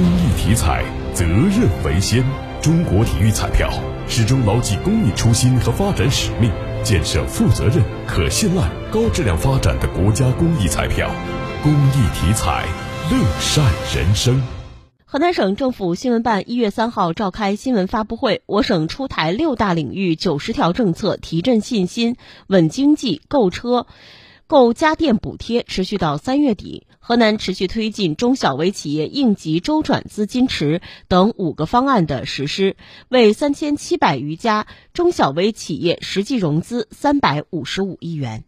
公益体彩，责任为先。中国体育彩票始终牢记公益初心和发展使命，建设负责任、可信赖、高质量发展的国家公益彩票。公益体彩，乐善人生。河南省政府新闻办一月三号召开新闻发布会，我省出台六大领域九十条政策，提振信心、稳经济、购车。购家电补贴持续到三月底。河南持续推进中小微企业应急周转资金池等五个方案的实施，为三千七百余家中小微企业实际融资三百五十五亿元。